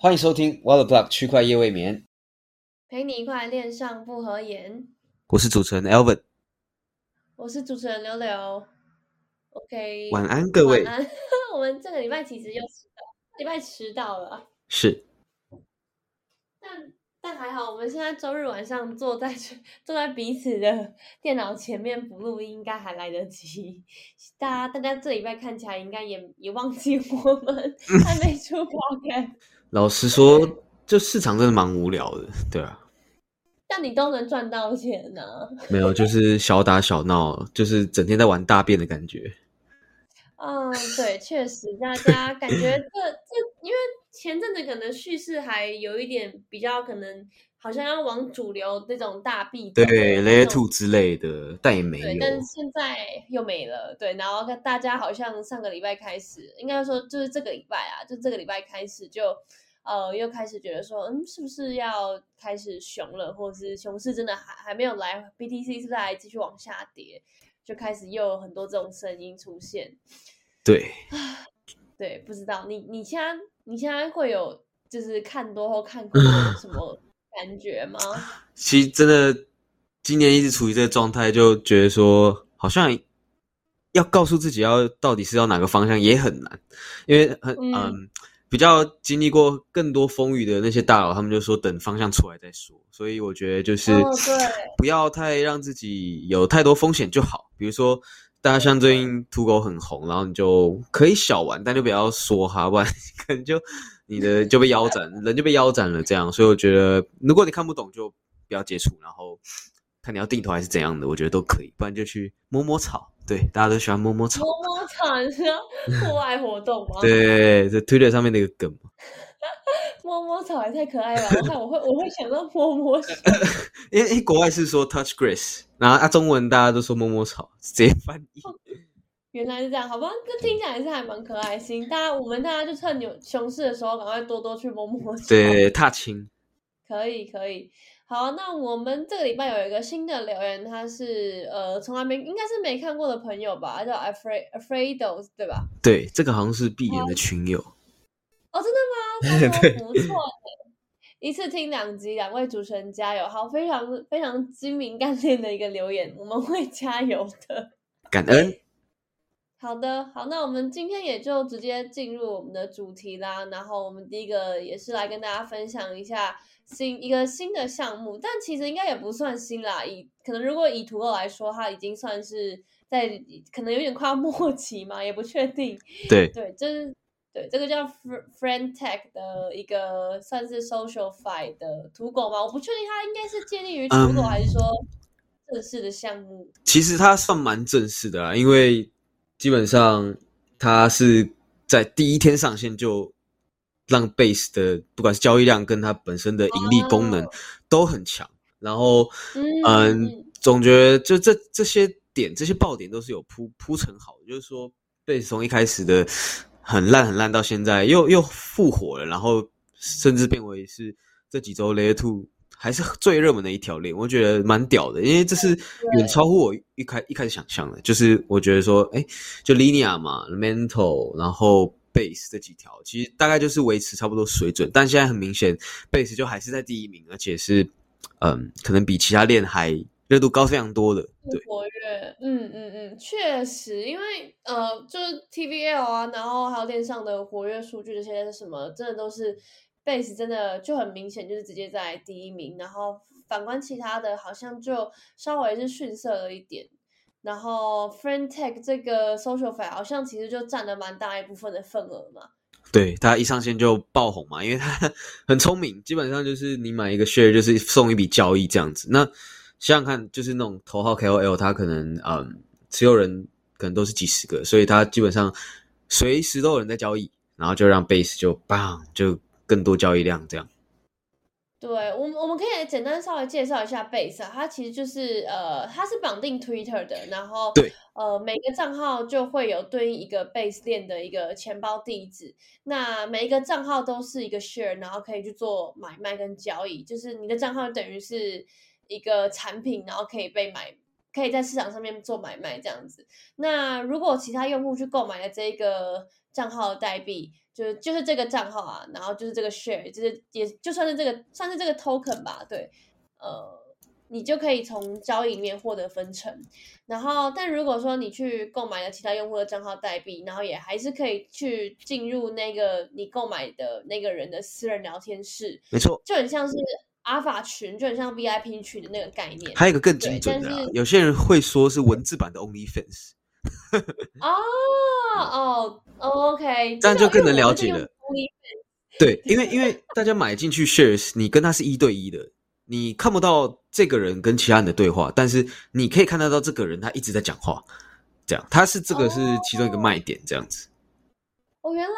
欢迎收听 Water Block 区块夜未眠，陪你一块恋上不合言。我是主持人 Elvin，我是主持人柳柳。OK，晚安各位。晚安。我们这个礼拜其实又迟到，礼拜迟到了。是，但但还好，我们现在周日晚上坐在 坐在彼此的电脑前面不录音，应该还来得及。大家大家这礼拜看起来应该也也忘记我们还没出 podcast。老实说，就市场真的蛮无聊的，对啊。但你都能赚到钱呢？没有，就是小打小闹，就是整天在玩大便的感觉。嗯，对，确实，大家感觉这前阵子可能叙事还有一点比较，可能好像要往主流那种大币，对，Layer Two 之类的，但也没有。但现在又没了，对。然后大家好像上个礼拜开始，应该说就是这个礼拜啊，就这个礼拜开始就呃又开始觉得说，嗯，是不是要开始熊了，或者是熊市真的还还没有来，BTC 是不是还继续往下跌？就开始又有很多这种声音出现，对，对，不知道你你现在你现在会有就是看多或看空 什么感觉吗？其实真的今年一直处于这个状态，就觉得说好像要告诉自己要到底是要哪个方向也很难，因为很嗯。比较经历过更多风雨的那些大佬，他们就说等方向出来再说。所以我觉得就是不要太让自己有太多风险就好。比如说，大家像最近土狗很红，然后你就可以小玩，但就不要说哈，不然可能就你的就被腰斩，人就被腰斩了。这样，所以我觉得如果你看不懂，就不要接触。然后看你要定投还是怎样的，我觉得都可以。不然就去摸摸草。对，大家都喜欢摸摸草。摸摸草是 户外活动吗？对，这 Twitter 上面那个梗嘛。摸摸草也太可爱了，我看我会我会想到摸摸草。因为国外是说 touch grass，然后啊中文大家都说摸摸草，直接翻译。原来是这样，好吧？这听起来是还蛮可爱心。大家我们大家就趁有熊市的时候，赶快多多去摸摸草。对，踏青。可以可以。好，那我们这个礼拜有一个新的留言，他是呃从来没应该是没看过的朋友吧，叫 Afraid Afraidos 对吧？对，这个好像是闭眼的群友。哦，真的吗？不错，一次听两集，两位主持人加油！好，非常非常精明干练的一个留言，我们会加油的。感恩。好的，好，那我们今天也就直接进入我们的主题啦。然后我们第一个也是来跟大家分享一下。新一个新的项目，但其实应该也不算新啦。以可能如果以图二来说，它已经算是在可能有点快要 末期嘛，也不确定。对对，就是对这个叫 Friend Tech 的一个算是 Social Fi 的土狗吧，我不确定它应该是建立于土狗还是说正式的项目。其实它算蛮正式的啦，因为基本上它是在第一天上线就。让 base 的不管是交易量跟它本身的盈利功能都很强，然后嗯，总觉得就这这些点这些爆点都是有铺铺成好的，就是说 base 从一开始的很烂很烂到现在又又复活了，然后甚至变为是这几周 layer two 还是最热门的一条链，我觉得蛮屌的，因为这是远超乎我一开一开始想象的，就是我觉得说哎，就 linear 嘛，mental，然后。base 这几条其实大概就是维持差不多水准，但现在很明显，base 就还是在第一名，而且是嗯，可能比其他链还热度高非常多的。对，活跃，嗯嗯嗯，确实，因为呃，就是 TVL 啊，然后还有链上的活跃数据这些什么，真的都是 base 真的就很明显，就是直接在第一名，然后反观其他的，好像就稍微是逊色了一点。然后，Friend Tech 这个 Social Fi 好像其实就占了蛮大一部分的份额嘛。对，他一上线就爆红嘛，因为他 很聪明，基本上就是你买一个 share 就是送一笔交易这样子。那想想看，就是那种头号 KOL，他可能嗯持有人可能都是几十个，所以他基本上随时都有人在交易，然后就让 base 就 bang 就更多交易量这样。对我们，我们可以简单稍微介绍一下 Base，它其实就是呃，它是绑定 Twitter 的，然后对，呃，每个账号就会有对应一个 Base 链的一个钱包地址，那每一个账号都是一个 Share，然后可以去做买卖跟交易，就是你的账号等于是一个产品，然后可以被买，可以在市场上面做买卖这样子。那如果其他用户去购买了这个账号的代币，就是就是这个账号啊，然后就是这个 share，就是也就算是这个算是这个 token 吧，对，呃，你就可以从交易里面获得分成。然后，但如果说你去购买了其他用户的账号代币，然后也还是可以去进入那个你购买的那个人的私人聊天室，没错，就很像是阿法群，就很像 VIP 群的那个概念。还有一个更精准的，有些人会说是文字版的 OnlyFans。哦哦，OK，这样就更能了解了。对，因为因为大家买进去 shares，你跟他是一对一的。你看不到这个人跟其他人的对话，但是你可以看得到这个人他一直在讲话，这样他是这个是其中一个卖点，这样子。哦，原来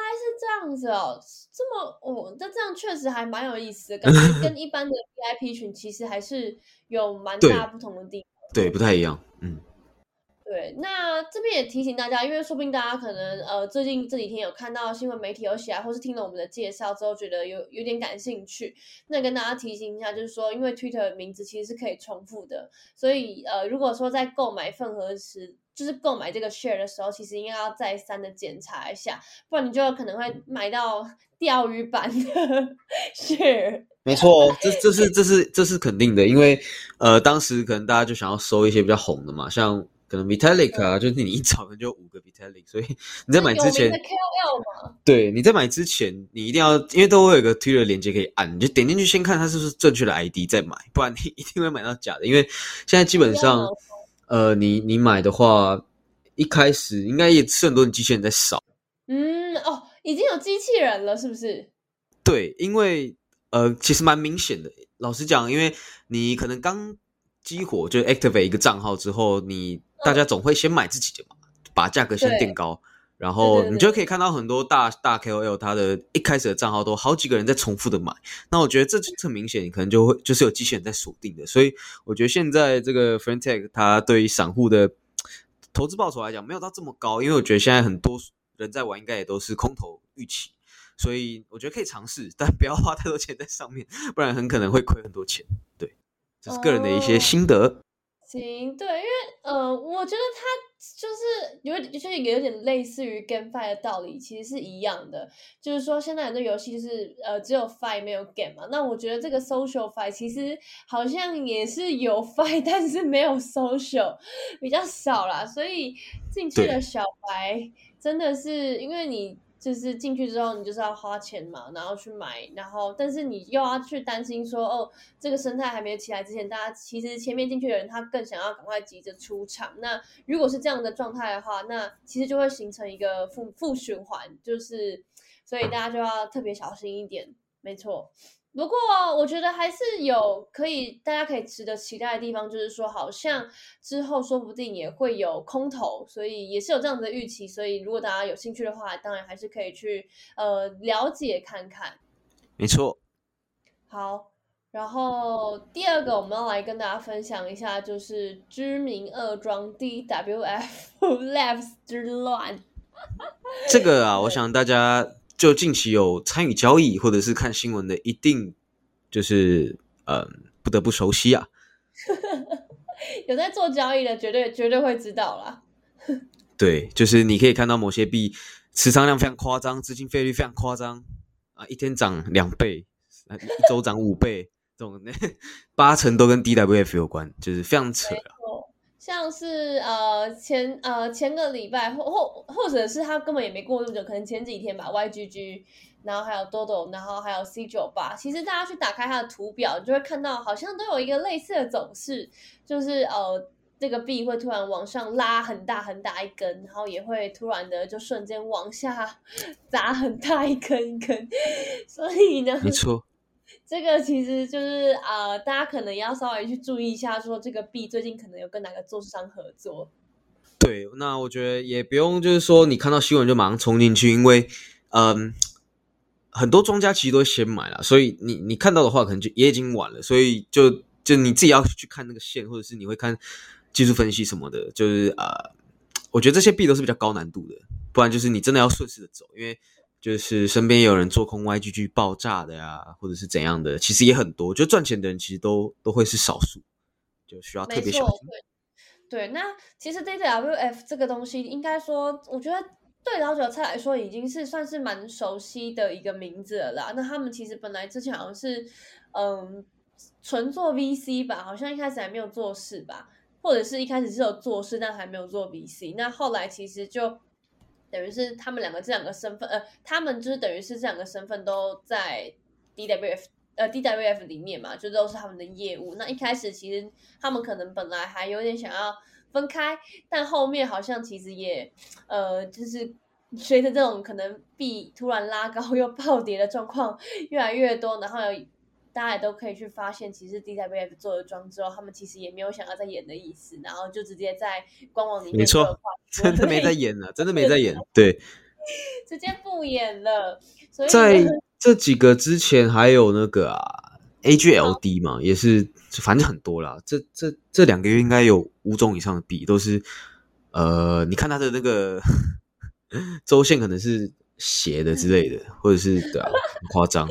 样子哦，这么哦，那这样确实还蛮有意思的，感觉跟 一般的 VIP 群其实还是有蛮大不同的地方，对，不太一样，嗯。对，那这边也提醒大家，因为说不定大家可能呃最近这几天有看到新闻媒体有写，或是听了我们的介绍之后，觉得有有点感兴趣。那跟大家提醒一下，就是说，因为 Twitter 名字其实是可以重复的，所以呃，如果说在购买份额时，就是购买这个 share 的时候，其实应该要再三的检查一下，不然你就可能会买到钓鱼版的 share。没错，这这是这是这是肯定的，因为呃当时可能大家就想要收一些比较红的嘛，像。可能 Vitalik 啊，就是你一找可能就五个 Vitalik，所以 你在买之前 对，你在买之前你一定要，因为都会有个 Twitter 连接可以按，你就点进去先看它是不是正确的 ID 再买，不然你一定会买到假的。因为现在基本上，呃，你你买的话，一开始应该也是很多人机器人在扫。嗯，哦，已经有机器人了，是不是？对，因为呃，其实蛮明显的。老实讲，因为你可能刚激活就 activate 一个账号之后，你大家总会先买自己的嘛，把价格先定高，然后你就可以看到很多大大 KOL，他的一开始的账号都好几个人在重复的买。那我觉得这就很明显，你可能就会就是有机器人在锁定的。所以我觉得现在这个 f r e n t e c h 它对于散户的投资报酬来讲没有到这么高，因为我觉得现在很多人在玩，应该也都是空头预期，所以我觉得可以尝试，但不要花太多钱在上面，不然很可能会亏很多钱。对，这是个人的一些心得。行，对，因为呃，我觉得它就是有就是有点类似于 GameFi 的道理，其实是一样的。就是说，现在很多游戏就是呃只有 Fi 没有 Game 嘛。那我觉得这个 Social Fi 其实好像也是有 Fi，但是没有 Social，比较少啦。所以进去的小白真的是因为你。就是进去之后，你就是要花钱嘛，然后去买，然后但是你又要去担心说，哦，这个生态还没有起来之前，大家其实前面进去的人他更想要赶快急着出场。那如果是这样的状态的话，那其实就会形成一个负负循环，就是所以大家就要特别小心一点，没错。不过，我觉得还是有可以，大家可以值得期待的地方，就是说，好像之后说不定也会有空头，所以也是有这样子的预期。所以，如果大家有兴趣的话，当然还是可以去呃了解看看。没错。好，然后第二个我们要来跟大家分享一下，就是知名二庄 DWF Labs 之乱。这个啊，我想大家。就近期有参与交易或者是看新闻的，一定就是呃不得不熟悉啊。有在做交易的，绝对绝对会知道啦。对，就是你可以看到某些币持仓量非常夸张，资金费率非常夸张啊，一天涨两倍，一周涨五倍，这种 八成都跟 DWF 有关，就是非常扯啊。像是呃前呃前个礼拜或或或者是他根本也没过那么久，可能前几天吧。YGG，然后还有 Dodo，然后还有 C 九八。其实大家去打开它的图表，就会看到好像都有一个类似的走势，就是呃这个币会突然往上拉很大很大一根，然后也会突然的就瞬间往下 砸很大一根一根。所以呢，没错。这个其实就是啊，大家可能要稍微去注意一下，说这个币最近可能有跟哪个做商合作。对，那我觉得也不用，就是说你看到新闻就马上冲进去，因为嗯，很多庄家其实都先买了，所以你你看到的话，可能就也已经晚了，所以就就你自己要去看那个线，或者是你会看技术分析什么的，就是啊，我觉得这些币都是比较高难度的，不然就是你真的要顺势的走，因为。就是身边有人做空 YGG 爆炸的呀，或者是怎样的，其实也很多。就赚钱的人其实都都会是少数，就需要特别小心。对，那其实 DWF 这个东西，应该说，我觉得对老韭菜来说已经是算是蛮熟悉的一个名字了啦。那他们其实本来之前好像是嗯纯做 VC 吧，好像一开始还没有做事吧，或者是一开始是有做事，但还没有做 VC。那后来其实就等于是他们两个这两个身份，呃，他们就是等于是这两个身份都在 DWF。呃，DWF 里面嘛，就都是他们的业务。那一开始其实他们可能本来还有点想要分开，但后面好像其实也呃，就是随着这种可能币突然拉高又暴跌的状况越来越多，然后大家也都可以去发现，其实 DWF 做了妆之后，他们其实也没有想要再演的意思，然后就直接在官网里面没错，真的没在演了，真的没在演，对，直接不演了，所以在。这几个之前还有那个啊，AGLD 嘛，也是反正很多啦。这这这两个月应该有五种以上的币，都是呃，你看它的那个周线可能是斜的之类的，或者是对啊，很夸张。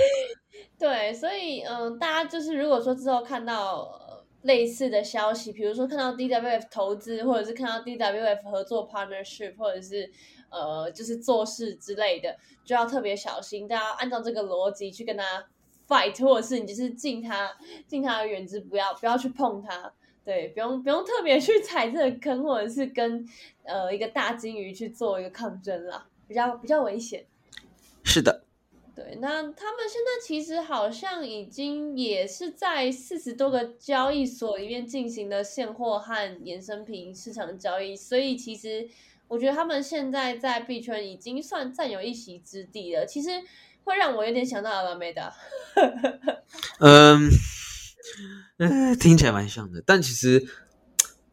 对，所以嗯，大家就是如果说之后看到类似的消息，比如说看到 DWF 投资，或者是看到 DWF 合作 partnership，或者是。呃，就是做事之类的，就要特别小心。大家按照这个逻辑去跟他 fight，或者是你就是敬他敬他的原子，不要不要去碰他。对，不用不用特别去踩这个坑，或者是跟呃一个大金鱼去做一个抗争啦，比较比较危险。是的，对。那他们现在其实好像已经也是在四十多个交易所里面进行的现货和衍生品市场交易，所以其实。我觉得他们现在在币圈已经算占有一席之地了，其实会让我有点想到阿拉梅达。嗯，听起来蛮像的，但其实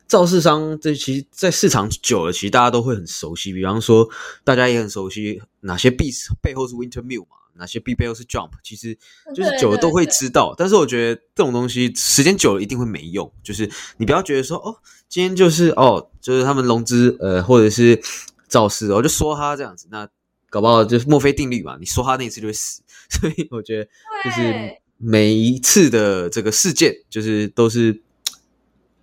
造市商这其实，在市场久了，其实大家都会很熟悉。比方说，大家也很熟悉哪些币背后是 Winter Mill 嘛。哪些币背后是 jump，其实就是久了都会知道。但是我觉得这种东西时间久了一定会没用。就是你不要觉得说哦，今天就是哦，就是他们融资呃，或者是造势，我就说他这样子，那搞不好就是墨菲定律嘛，你说他那一次就会死。所以我觉得就是每一次的这个事件，就是都是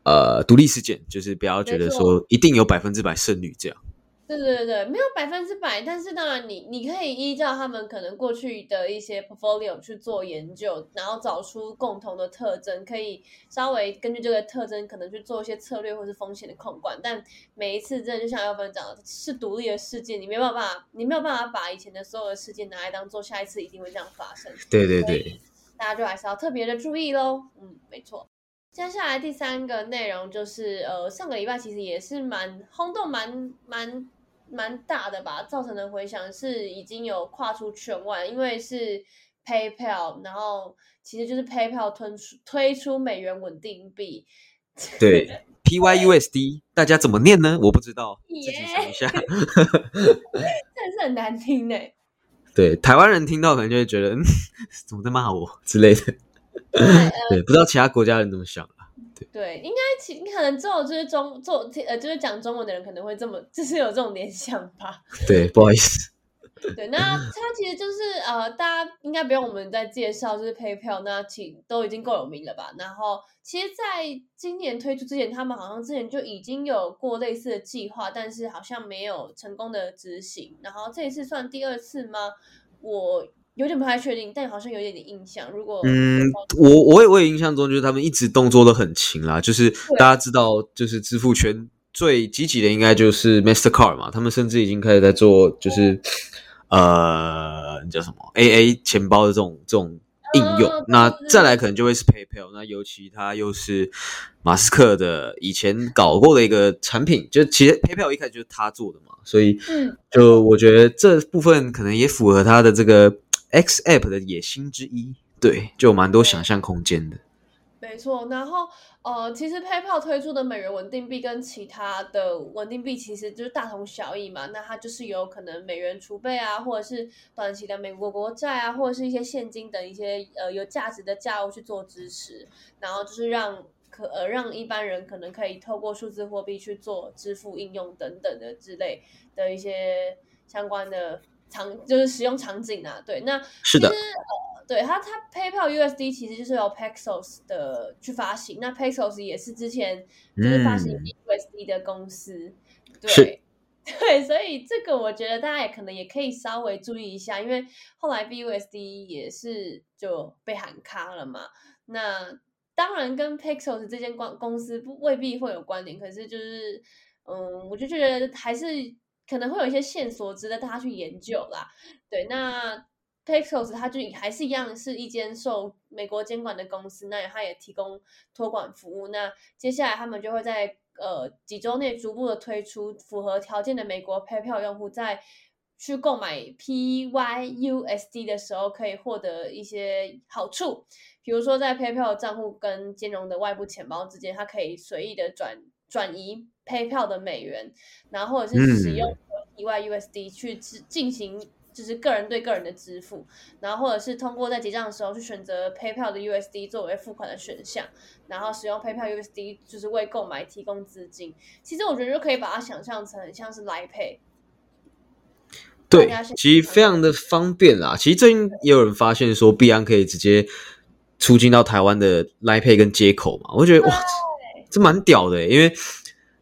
呃独立事件，就是不要觉得说一定有百分之百胜率这样。对对对对，没有百分之百，但是当然你你可以依照他们可能过去的一些 portfolio 去做研究，然后找出共同的特征，可以稍微根据这个特征可能去做一些策略或是风险的控管。但每一次真的就像要分讲的，是独立的事件，你没有办法，你没有办法把以前的所有的事件拿来当做下一次一定会这样发生。对对对，大家就还是要特别的注意喽。嗯，没错。接下来第三个内容就是，呃，上个礼拜其实也是蛮轰动、蛮蛮蛮大的吧，造成的回响是已经有跨出圈外，因为是 PayPal，然后其实就是 PayPal 推出推出美元稳定币，对 PYUSD，大家怎么念呢？我不知道，自己想一下，真的是很难听呢。对，台湾人听到可能就会觉得，嗯，怎么在骂我之类的。对，不知道其他国家人怎么想啊？对对，应该其你可能只有就是中做呃，就是讲中文的人可能会这么，就是有这种联想吧。对，不好意思。对，那它其实就是呃，大家应该不用我们再介绍，就是 PayPal，那其都已经够有名了吧？然后，其实在今年推出之前，他们好像之前就已经有过类似的计划，但是好像没有成功的执行。然后这一次算第二次吗？我。有点不太确定，但好像有点点印象。如果嗯，我我也我也印象中，就是他们一直动作都很勤啦。就是大家知道，就是支付圈最积极的应该就是 Mastercard 嘛。他们甚至已经开始在做，就是呃叫什么 AA 钱包的这种这种应用。那再来可能就会是 PayPal。那尤其它又是马斯克的以前搞过的一个产品，就其实 PayPal 一开始就是他做的嘛。所以就我觉得这部分可能也符合他的这个。X App 的野心之一，对，就有蛮多想象空间的。没错，然后呃，其实 PayPal 推出的美元稳定币跟其他的稳定币其实就是大同小异嘛。那它就是有可能美元储备啊，或者是短期的美国国债啊，或者是一些现金等一些呃有价值的价物去做支持，然后就是让可呃让一般人可能可以透过数字货币去做支付应用等等的之类的一些相关的。场就是使用场景啊，对，那是的，呃，对它它 PayPal USD 其实就是由 Paxos 的去发行，那 Paxos 也是之前就是发行 USD 的公司，对，对，所以这个我觉得大家也可能也可以稍微注意一下，因为后来 BUSD 也是就被喊卡了嘛。那当然跟 Pixels 这间公公司不未必会有关联，可是就是嗯，我就觉得还是可能会有一些线索值得大家去研究啦。对，那 Pixels 它就还是一样是一间受美国监管的公司，那它也提供托管服务。那接下来他们就会在呃，几周内逐步的推出符合条件的美国 PayPal 用户，在去购买 PYUSD 的时候，可以获得一些好处。比如说，在 PayPal 账户跟兼容的外部钱包之间，它可以随意的转转移 PayPal 的美元，然后或者是使用以外 USD 去进行。就是个人对个人的支付，然后或者是通过在结账的时候去选择 PayPal 的 USD 作为付款的选项，然后使用 PayPal USD 就是为购买提供资金。其实我觉得就可以把它想象成像是来 Pay。对，其实非常的方便啦。其实最近也有人发现说，币安可以直接出境到台湾的来 Pay 跟接口嘛，我觉得哇，这蛮屌的。因为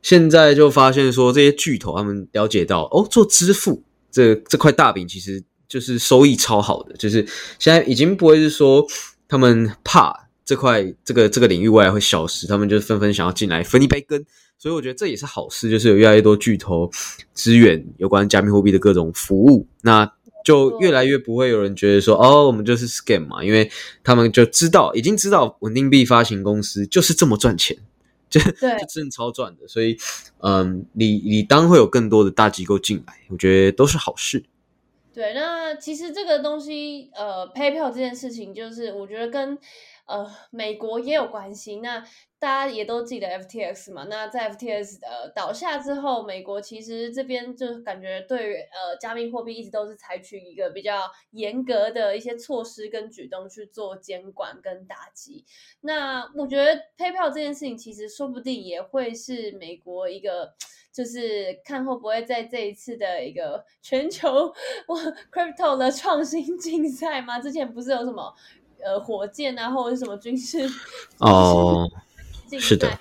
现在就发现说，这些巨头他们了解到哦，做支付。这这块大饼其实就是收益超好的，就是现在已经不会是说他们怕这块这个这个领域未来会消失，他们就纷纷想要进来分一杯羹，所以我觉得这也是好事，就是有越来越多巨头支援有关加密货币的各种服务，那就越来越不会有人觉得说哦我们就是 scam 嘛，因为他们就知道已经知道稳定币发行公司就是这么赚钱。就就真的超赚的，所以，嗯，你你当会有更多的大机构进来，我觉得都是好事。对，那其实这个东西，呃，PayPal 这件事情，就是我觉得跟。呃，美国也有关系。那大家也都记得 FTX 嘛？那在 FTX 呃倒下之后，美国其实这边就感觉对呃加密货币一直都是采取一个比较严格的一些措施跟举动去做监管跟打击。那我觉得 PayPal 这件事情其实说不定也会是美国一个，就是看会不会在这一次的一个全球 Crypto 的创新竞赛吗？之前不是有什么？呃，火箭啊，或者是什么军事 哦，是的。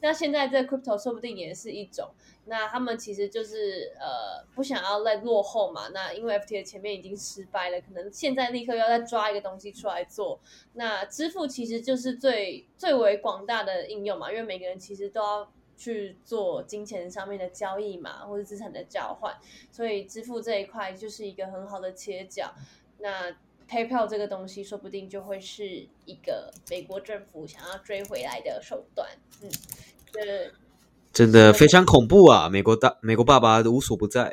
那现在这 crypto 说不定也是一种。那他们其实就是呃，不想要再落后嘛。那因为 FT 前面已经失败了，可能现在立刻要再抓一个东西出来做。那支付其实就是最最为广大的应用嘛，因为每个人其实都要去做金钱上面的交易嘛，或者资产的交换，所以支付这一块就是一个很好的切角。那 PayPal 这个东西说不定就会是一个美国政府想要追回来的手段，嗯，这真的非常恐怖啊！美国大美国爸爸无所不在，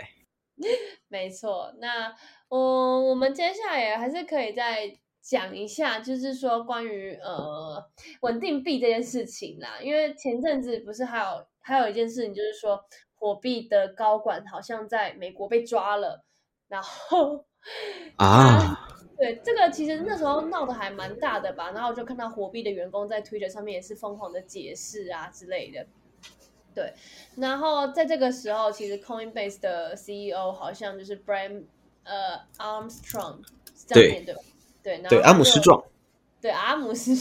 没错。那嗯，我们接下来还是可以再讲一下，就是说关于呃稳定币这件事情啦，因为前阵子不是还有还有一件事情，就是说火币的高管好像在美国被抓了，然后 啊。对，这个其实那时候闹得还蛮大的吧，然后就看到火币的员工在 Twitter 上面也是疯狂的解释啊之类的。对，然后在这个时候，其实 Coinbase 的 CEO 好像就是 Brian 呃 Armstrong 这样面对吧？对，对阿姆斯壮，对阿姆斯，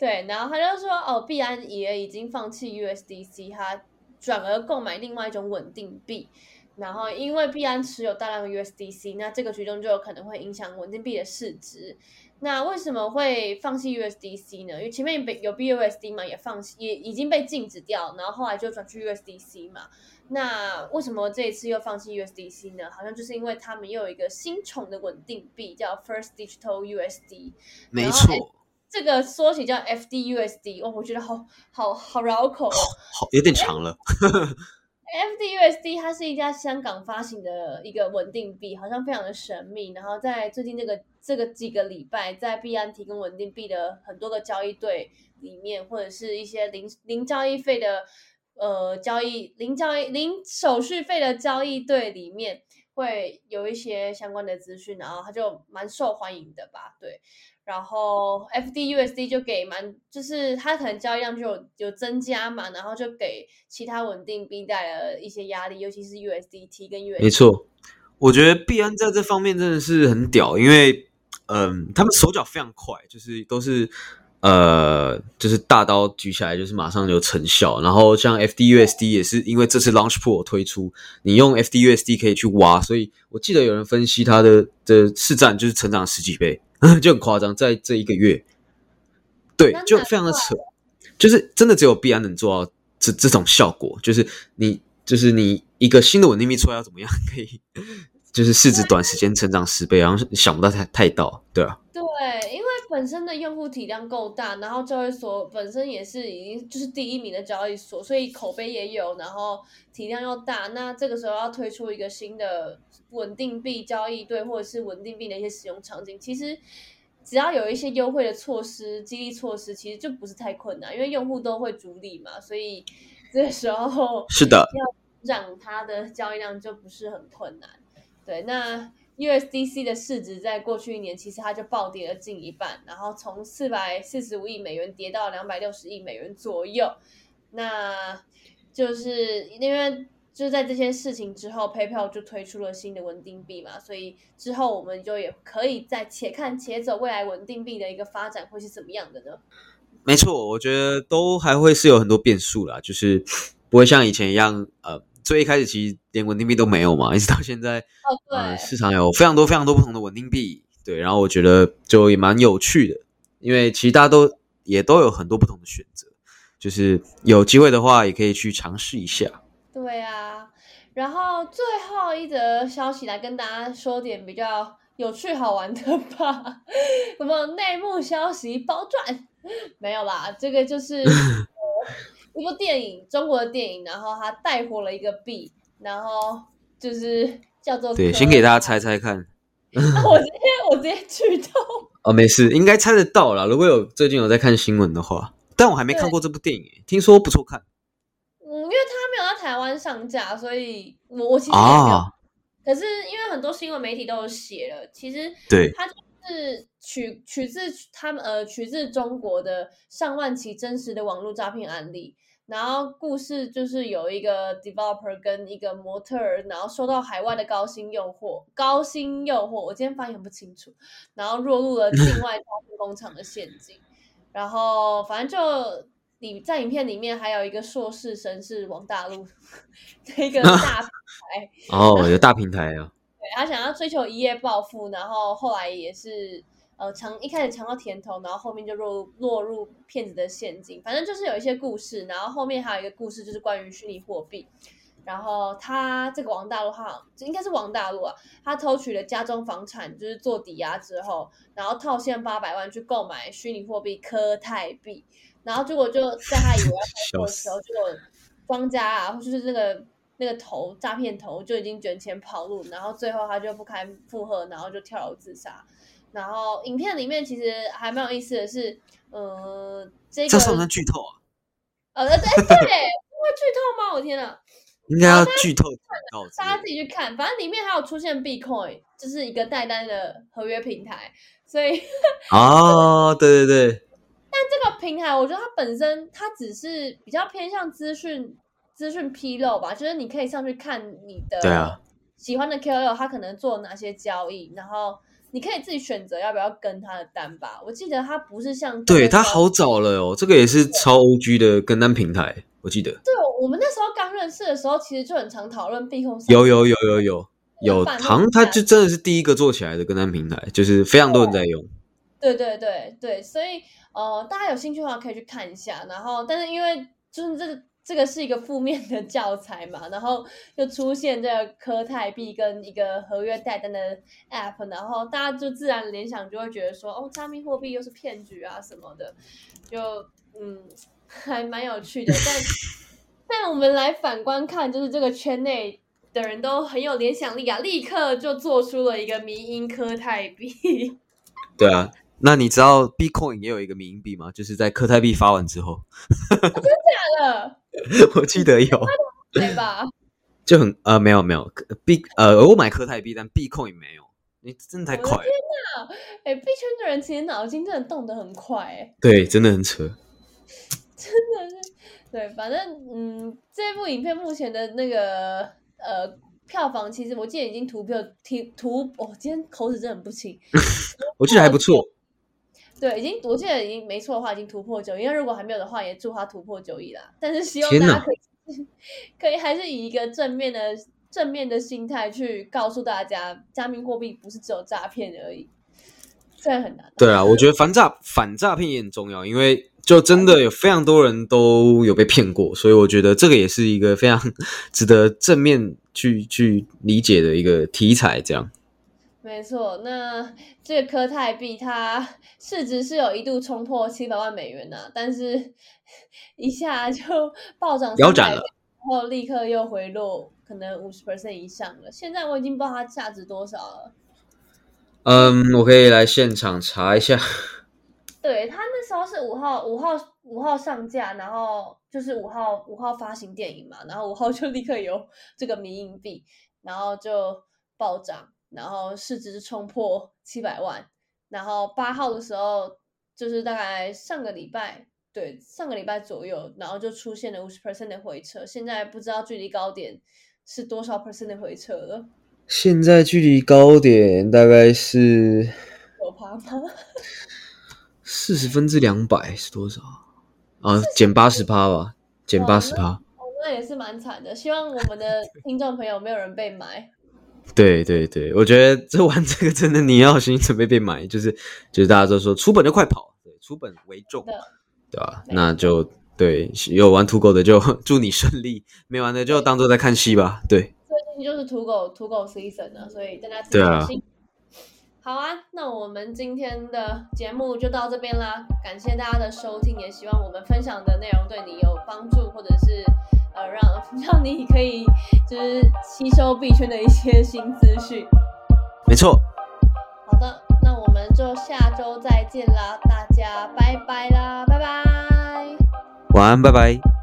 对，然后他就说哦，币安也已经放弃 USDC，他转而购买另外一种稳定币。然后，因为币安持有大量的 USDC，那这个举动就有可能会影响稳定币的市值。那为什么会放弃 USDC 呢？因为前面有 BUSD 嘛，也放弃，也已经被禁止掉，然后后来就转去 USDC 嘛。那为什么这一次又放弃 USDC 呢？好像就是因为他们又有一个新宠的稳定币叫 First Digital USD，没错，这个缩写叫 FDUSD。哦，我觉得好好好绕口，好有点长了。FDUSD 它是一家香港发行的一个稳定币，好像非常的神秘。然后在最近这个这个几个礼拜，在币安提供稳定币的很多个交易对里面，或者是一些零零交易费的呃交易零交易零手续费的交易对里面，会有一些相关的资讯，然后它就蛮受欢迎的吧？对。然后 FDUSD 就给蛮，就是它可能交易量就有有增加嘛，然后就给其他稳定币带来了一些压力，尤其是 USDT 跟 USD。没错，我觉得币安在这方面真的是很屌，因为嗯，他们手脚非常快，就是都是呃，就是大刀举起来就是马上有成效。然后像 FDUSD 也是因为这次 Launch Pool 推出，你用 FDUSD 可以去挖，所以我记得有人分析它的的市占就是成长十几倍，就很夸张，在这一个月，对，就非常的扯，就是真的只有币安能做到这这种效果，就是你就是你一个新的稳定币出来要怎么样 可以，就是市值短时间成长十倍，然后想不到太太到，对啊。对，因为本身的用户体量够大，然后交易所本身也是已经就是第一名的交易所，所以口碑也有，然后体量又大，那这个时候要推出一个新的稳定币交易对，或者是稳定币的一些使用场景，其实只要有一些优惠的措施、激励措施，其实就不是太困难，因为用户都会逐利嘛，所以 这个时候是的，要让它的交易量就不是很困难。对，那。USDC 的市值在过去一年其实它就暴跌了近一半，然后从四百四十五亿美元跌到两百六十亿美元左右。那就是因为就在这些事情之后，PayPal 就推出了新的稳定币嘛，所以之后我们就也可以再且看且走，未来稳定币的一个发展会是怎么样的呢？没错，我觉得都还会是有很多变数啦，就是不会像以前一样呃。最一开始其实连稳定币都没有嘛，一直到现在，呃，市场有非常多非常多不同的稳定币，对，然后我觉得就也蛮有趣的，因为其实大家都也都有很多不同的选择，就是有机会的话也可以去尝试一下。对啊，然后最后一则消息来跟大家说点比较有趣好玩的吧，什么内幕消息包赚？没有啦，这个就是。一部电影，中国的电影，然后它带火了一个币，然后就是叫做对，先给大家猜猜看。我直接我直接剧透 哦，没事，应该猜得到啦。如果有最近有在看新闻的话，但我还没看过这部电影，听说不错看。嗯，因为它没有在台湾上架，所以我我其实也没有。可是因为很多新闻媒体都有写了，其实对它就是取取自他们呃取自中国的上万起真实的网络诈骗案例。然后故事就是有一个 developer 跟一个模特儿，然后受到海外的高薪诱惑，高薪诱惑，我今天发言不清楚，然后落入了 境外诈骗工厂的陷阱。然后反正就你在影片里面还有一个硕士生是王大陆那个大平台 哦，有大平台啊，对他想要追求一夜暴富，然后后来也是。呃，尝一开始尝到甜头，然后后面就落落入骗子的陷阱。反正就是有一些故事，然后后面还有一个故事，就是关于虚拟货币。然后他这个王大陆哈，应该是王大陆啊，他偷取了家中房产，就是做抵押之后，然后套现八百万去购买虚拟货币科泰币，然后结果就在他以为要 开的时候，结果庄家啊，或者是那个那个头诈骗头就已经卷钱跑路，然后最后他就不堪负荷，然后就跳楼自杀。然后影片里面其实还蛮有意思的是，呃，这个这算不算剧透啊？呃，对对，会剧透吗？我天哪！应该要剧透，大家自己去看。反正里面还有出现 Bitcoin，就是一个代单的合约平台，所以哦，对对对。但这个平台，我觉得它本身它只是比较偏向资讯资讯披露吧，就是你可以上去看你的对啊喜欢的 KOL 他可能做哪些交易，然后。你可以自己选择要不要跟他的单吧。我记得他不是像对他好早了哦，这个也是超 O G 的跟单平台，我记得。对，我们那时候刚认识的时候，其实就很常讨论币控。有有有有有有，好像他就真的是第一个做起来的跟单平台，就是非常多人在用。对对对对，所以呃，大家有兴趣的话可以去看一下。然后，但是因为就是这个。这个是一个负面的教材嘛，然后就出现这个科泰币跟一个合约代单的 App，然后大家就自然联想就会觉得说，哦，加密货币又是骗局啊什么的，就嗯，还蛮有趣的。但 但我们来反观看，就是这个圈内的人都很有联想力啊，立刻就做出了一个迷因科泰币。对啊。那你知道 Bitcoin 也有一个冥币吗？就是在科泰币发完之后，真的假的？我记得有，对吧？就很呃，没有没有币呃，我买科泰币，但 Bitcoin 没有。你真的太快了！天哪！哎，币圈的人其实脑筋真的动得很快，哎，对，真的很扯，真的是对。反正嗯，这部影片目前的那个呃。票房其实我记得已经突破突突，我今天口齿真的很不清。我记得还不错，对，已经我记得已经没错的话，已经突破九亿。那如果还没有的话，也祝他突破九亿啦。但是希望大家可以 可以还是以一个正面的正面的心态去告诉大家，加密货币不是只有诈骗而已，虽然很难。对啊，我觉得反诈反诈骗也很重要，因为就真的有非常多人都有被骗过，所以我觉得这个也是一个非常 值得正面去去理解的一个题材。这样，没错，那这个科泰币它市值是有一度冲破七百万美元呐、但是一下就 暴涨300腰斩了然后立刻又回落，可能五十 percent 以上了。现在我已经不知道它价值多少了。嗯，我可以来现场查一下。对，它那时候是五号五号五号上架，然后就是五号五号发行电影嘛，然后五号就立刻有这个迷硬币，然后就暴涨，然后市值冲破七百万，然后八号的时候就是大概上个礼拜，对，上个礼拜左右，然后就出现了五十 percent 的回撤，现在不知道距离高点是多少 percent 的回撤了，现在距离高点大概是有趴吗？四十分之两百是多少啊？减八十趴吧，减哇八十趴。哦，那也是蛮惨的。希望我们的听众朋友没有人被买。对对对，我觉得这玩这个真的你要有心理准备被买，就是就是大家都说出本就快跑，对，出本为重的，对吧？没那就对，有玩土狗的就 祝你顺利，没玩的就当做在看戏吧。对，最近就是土狗土狗 season 了，所以大家小心。好啊，那我们今天的节目就到这边啦，感谢大家的收听，也希望我们分享的内容对你有帮助，或者是呃让 让你可以就是吸收币圈的一些新资讯。没错，好的，那我们就下周再见啦，大家拜拜啦，拜拜。晚安，拜拜。